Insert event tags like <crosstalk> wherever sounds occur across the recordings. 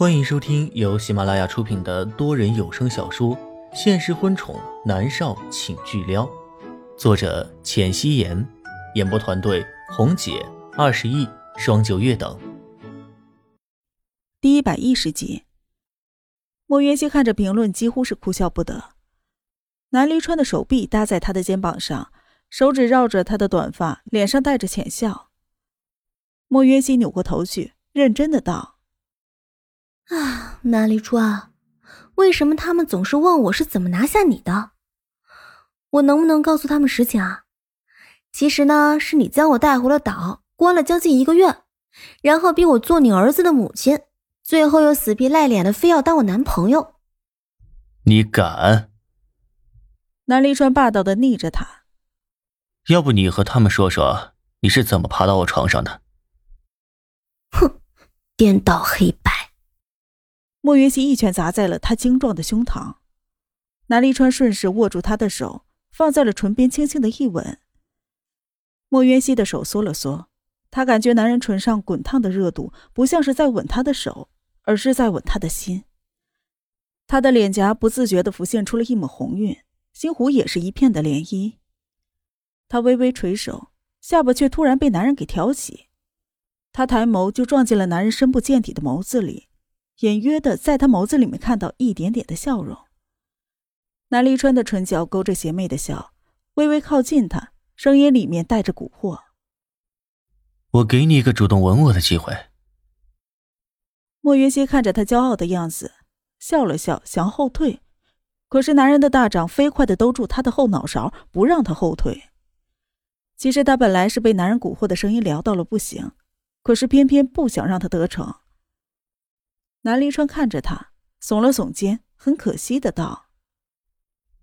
欢迎收听由喜马拉雅出品的多人有声小说《现实婚宠男少请巨撩》，作者：浅汐颜，演播团队：红姐、二十亿、双九月等。第一百一十集，莫云熙看着评论，几乎是哭笑不得。南离川的手臂搭在他的肩膀上，手指绕着他的短发，脸上带着浅笑。莫云熙扭过头去，认真的道。<sighs> 啊，南离川，为什么他们总是问我是怎么拿下你的？我能不能告诉他们实情啊？其实呢，是你将我带回了岛，关了将近一个月，然后逼我做你儿子的母亲，最后又死皮赖脸的非要当我男朋友。你敢？南离川霸道的逆着他。要不你和他们说说你是怎么爬到我床上的？哼，颠倒黑白。莫云溪一拳砸在了他精壮的胸膛，南离川顺势握住他的手，放在了唇边，轻轻的一吻。莫云溪的手缩了缩，他感觉男人唇上滚烫的热度，不像是在吻他的手，而是在吻他的心。他的脸颊不自觉的浮现出了一抹红晕，心湖也是一片的涟漪。他微微垂手，下巴却突然被男人给挑起，他抬眸就撞进了男人深不见底的眸子里。隐约的在他眸子里面看到一点点的笑容。南离川的唇角勾着邪魅的笑，微微靠近他，声音里面带着蛊惑：“我给你一个主动吻我的机会。”莫云熙看着他骄傲的样子，笑了笑，想要后退，可是男人的大掌飞快的兜住他的后脑勺，不让他后退。其实他本来是被男人蛊惑的声音撩到了不行，可是偏偏不想让他得逞。南离川看着他，耸了耸肩，很可惜的道：“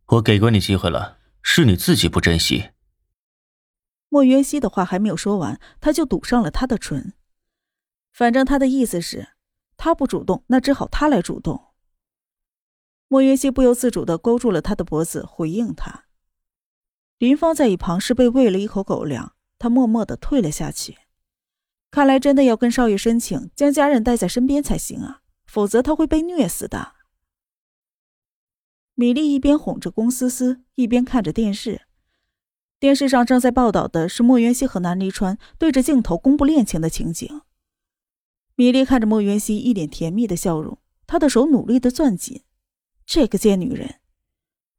我给过你机会了，是你自己不珍惜。”莫渊熙的话还没有说完，他就堵上了他的唇。反正他的意思是，他不主动，那只好他来主动。莫渊熙不由自主的勾住了他的脖子，回应他。林芳在一旁是被喂了一口狗粮，他默默的退了下去。看来真的要跟少爷申请将家人带在身边才行啊！否则他会被虐死的。米莉一边哄着龚思思，一边看着电视。电视上正在报道的是莫元熙和南离川对着镜头公布恋情的情景。米莉看着莫元熙一脸甜蜜的笑容，她的手努力的攥紧。这个贱女人，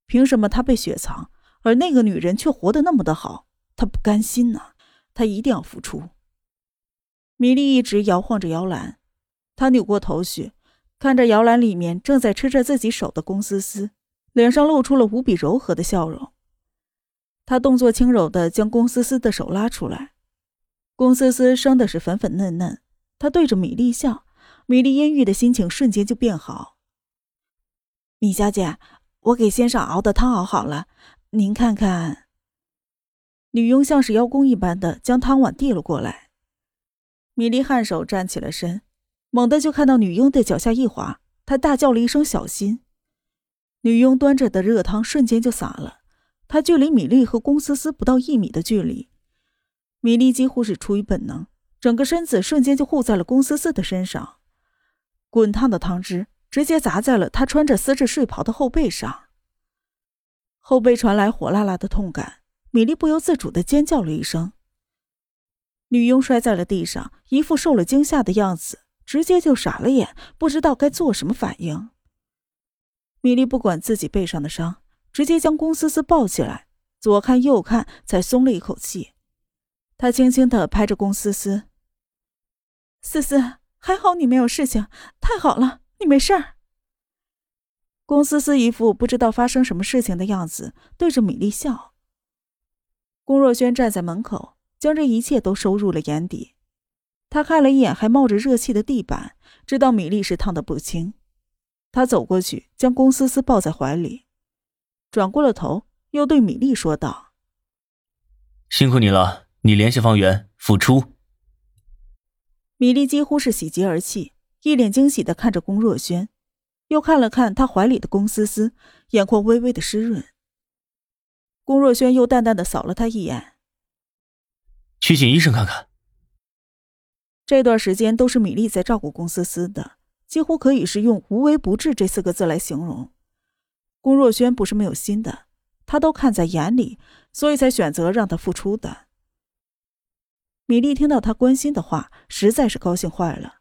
凭什么她被雪藏，而那个女人却活得那么的好？她不甘心呐，她一定要付出。米莉一直摇晃着摇篮。她扭过头去，看着摇篮里面正在吃着自己手的龚思思，脸上露出了无比柔和的笑容。他动作轻柔的将龚思思的手拉出来，龚思思生的是粉粉嫩嫩。他对着米粒笑，米粒阴郁的心情瞬间就变好。米小姐，我给先生熬的汤熬好了，您看看。女佣像是邀功一般的将汤碗递了过来。米粒颔首站起了身。猛地就看到女佣的脚下一滑，她大叫了一声“小心”。女佣端着的热汤瞬间就洒了，她距离米粒和龚思思不到一米的距离。米粒几乎是出于本能，整个身子瞬间就护在了龚思思的身上，滚烫的汤汁直接砸在了她穿着丝质睡袍的后背上，后背传来火辣辣的痛感，米粒不由自主的尖叫了一声。女佣摔在了地上，一副受了惊吓的样子。直接就傻了眼，不知道该做什么反应。米莉不管自己背上的伤，直接将龚思思抱起来，左看右看，才松了一口气。她轻轻的拍着龚思思：“思思，还好你没有事情，太好了，你没事儿。”龚思思一副不知道发生什么事情的样子，对着米莉笑。龚若轩站在门口，将这一切都收入了眼底。他看了一眼还冒着热气的地板，知道米粒是烫的不轻。他走过去，将龚思思抱在怀里，转过了头，又对米粒说道：“辛苦你了，你联系方圆付出。”米粒几乎是喜极而泣，一脸惊喜的看着龚若轩，又看了看他怀里的龚思思，眼眶微微的湿润。龚若轩又淡淡的扫了他一眼：“去请医生看看。”这段时间都是米粒在照顾龚思思的，几乎可以是用“无微不至”这四个字来形容。龚若轩不是没有心的，他都看在眼里，所以才选择让他付出的。米粒听到他关心的话，实在是高兴坏了。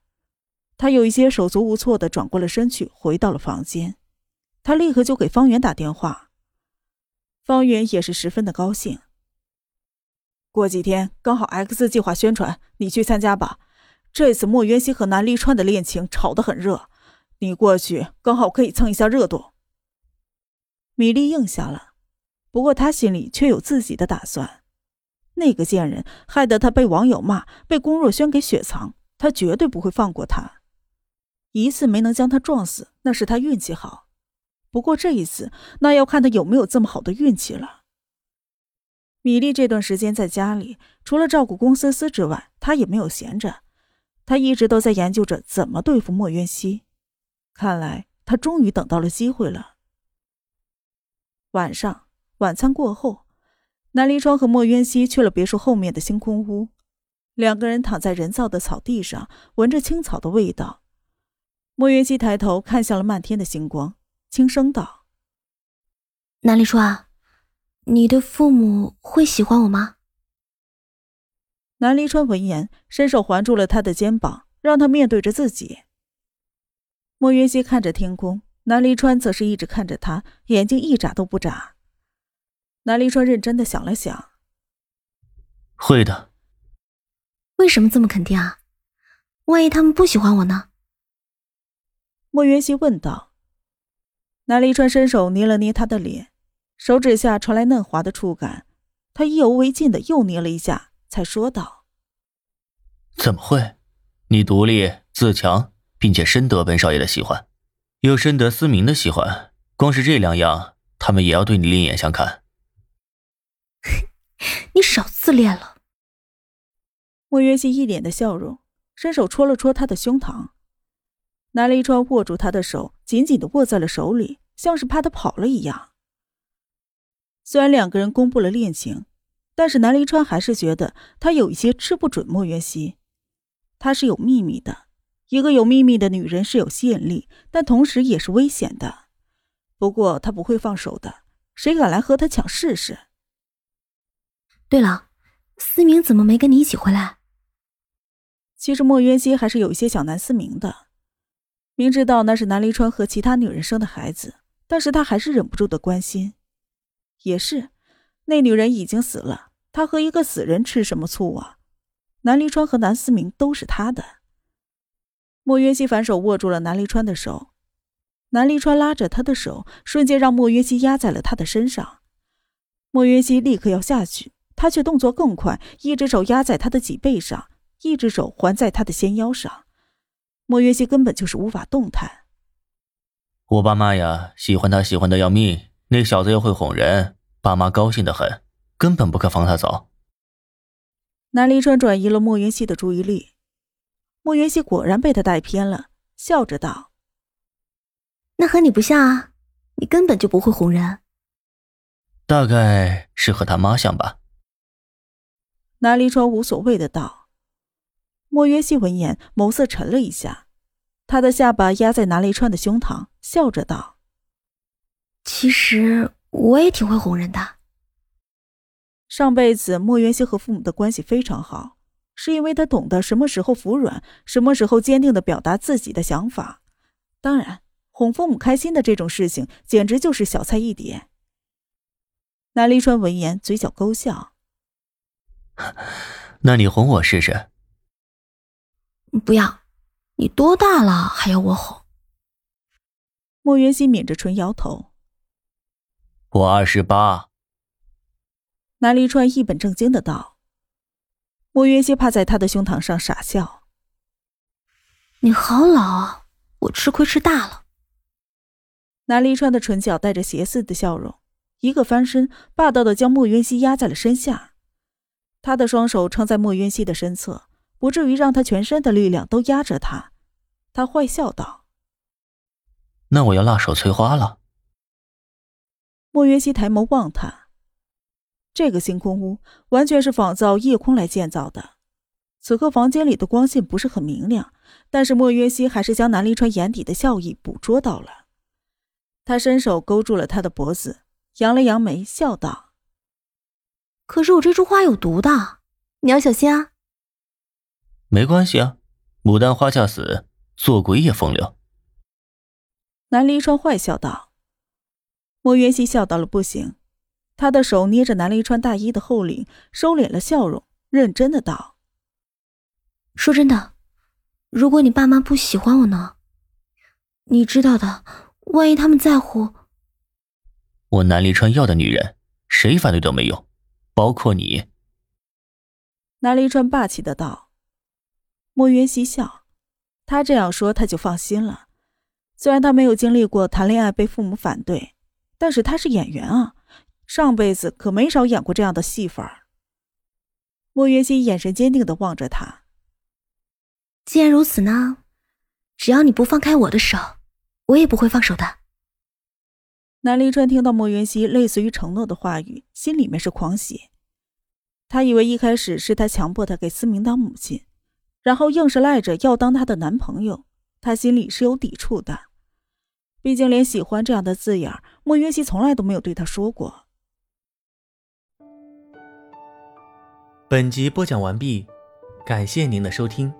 他有一些手足无措的转过了身去，回到了房间。他立刻就给方圆打电话。方圆也是十分的高兴。过几天刚好 X 计划宣传，你去参加吧。这次莫渊熙和南离川的恋情炒得很热，你过去刚好可以蹭一下热度。米莉应下了，不过她心里却有自己的打算。那个贱人害得她被网友骂，被龚若轩给雪藏，她绝对不会放过他。一次没能将他撞死，那是他运气好。不过这一次，那要看他有没有这么好的运气了。米莉这段时间在家里，除了照顾龚思思之外，她也没有闲着。他一直都在研究着怎么对付莫渊熙。看来他终于等到了机会了。晚上晚餐过后，南离川和莫渊熙去了别墅后面的星空屋。两个人躺在人造的草地上，闻着青草的味道。莫渊熙抬头看向了漫天的星光，轻声道：“南离川。”你的父母会喜欢我吗？南离川闻言，伸手环住了他的肩膀，让他面对着自己。莫云溪看着天空，南离川则是一直看着他，眼睛一眨都不眨。南离川认真的想了想，会的。为什么这么肯定啊？万一他们不喜欢我呢？莫云溪问道。南离川伸手捏了捏他的脸。手指下传来嫩滑的触感，他意犹未尽的又捏了一下，才说道：“怎么会？你独立自强，并且深得本少爷的喜欢，又深得思明的喜欢，光是这两样，他们也要对你另眼相看。<laughs> ”你少自恋了。莫约西一脸的笑容，伸手戳了戳他的胸膛。南离川握住他的手，紧紧的握在了手里，像是怕他跑了一样。虽然两个人公布了恋情，但是南离川还是觉得他有一些吃不准莫元熙。他是有秘密的，一个有秘密的女人是有吸引力，但同时也是危险的。不过他不会放手的，谁敢来和他抢试试？对了，思明怎么没跟你一起回来？其实莫渊熙还是有一些想南思明的，明知道那是南离川和其他女人生的孩子，但是他还是忍不住的关心。也是，那女人已经死了，他和一个死人吃什么醋啊？南离川和南思明都是他的。莫约西反手握住了南离川的手，南离川拉着他的手，瞬间让莫约西压在了他的身上。莫约西立刻要下去，他却动作更快，一只手压在他的脊背上，一只手环在他的纤腰上。莫约西根本就是无法动弹。我爸妈呀，喜欢他，喜欢的要命。那小子又会哄人，爸妈高兴的很，根本不可放他走。南离川转移了莫云熙的注意力，莫云熙果然被他带偏了，笑着道：“那和你不像啊，你根本就不会哄人。”大概是和他妈像吧。南离川无所谓的道。莫云熙闻言，眸色沉了一下，他的下巴压在南离川的胸膛，笑着道。其实我也挺会哄人的。上辈子莫元熙和父母的关系非常好，是因为他懂得什么时候服软，什么时候坚定的表达自己的想法。当然，哄父母开心的这种事情，简直就是小菜一碟。南离川闻言，嘴角勾笑：“ <laughs> 那你哄我试试？”“不要，你多大了还要我哄？”莫元熙抿着唇摇头。我二十八。南离川一本正经的道。莫云溪趴在他的胸膛上傻笑。你好老啊，我吃亏吃大了。南离川的唇角带着邪肆的笑容，一个翻身，霸道的将莫云溪压在了身下。他的双手撑在莫云溪的身侧，不至于让他全身的力量都压着他。他坏笑道：“那我要辣手摧花了。”莫云溪抬眸望他，这个星空屋完全是仿造夜空来建造的，此刻房间里的光线不是很明亮，但是莫约西还是将南离川眼底的笑意捕捉到了。他伸手勾住了他的脖子，扬了扬眉，笑道：“可是我这株花有毒的，你要小心啊。”“没关系啊，牡丹花下死，做鬼也风流。”南离川坏笑道。莫约西笑到了不行，他的手捏着南离川大衣的后领，收敛了笑容，认真的道。说真的，如果你爸妈不喜欢我呢？你知道的，万一他们在乎……我南离川要的女人，谁反对都没用，包括你。南离川霸气的道。莫云熙笑，他这样说他就放心了。虽然他没有经历过谈恋爱被父母反对，但是他是演员啊，上辈子可没少演过这样的戏份儿。莫云熙眼神坚定的望着他。既然如此呢，只要你不放开我的手，我也不会放手的。南离川听到莫云熙类似于承诺的话语，心里面是狂喜。他以为一开始是他强迫他给思明当母亲，然后硬是赖着要当他的男朋友，他心里是有抵触的。毕竟连喜欢这样的字眼，莫云熙从来都没有对他说过。本集播讲完毕，感谢您的收听。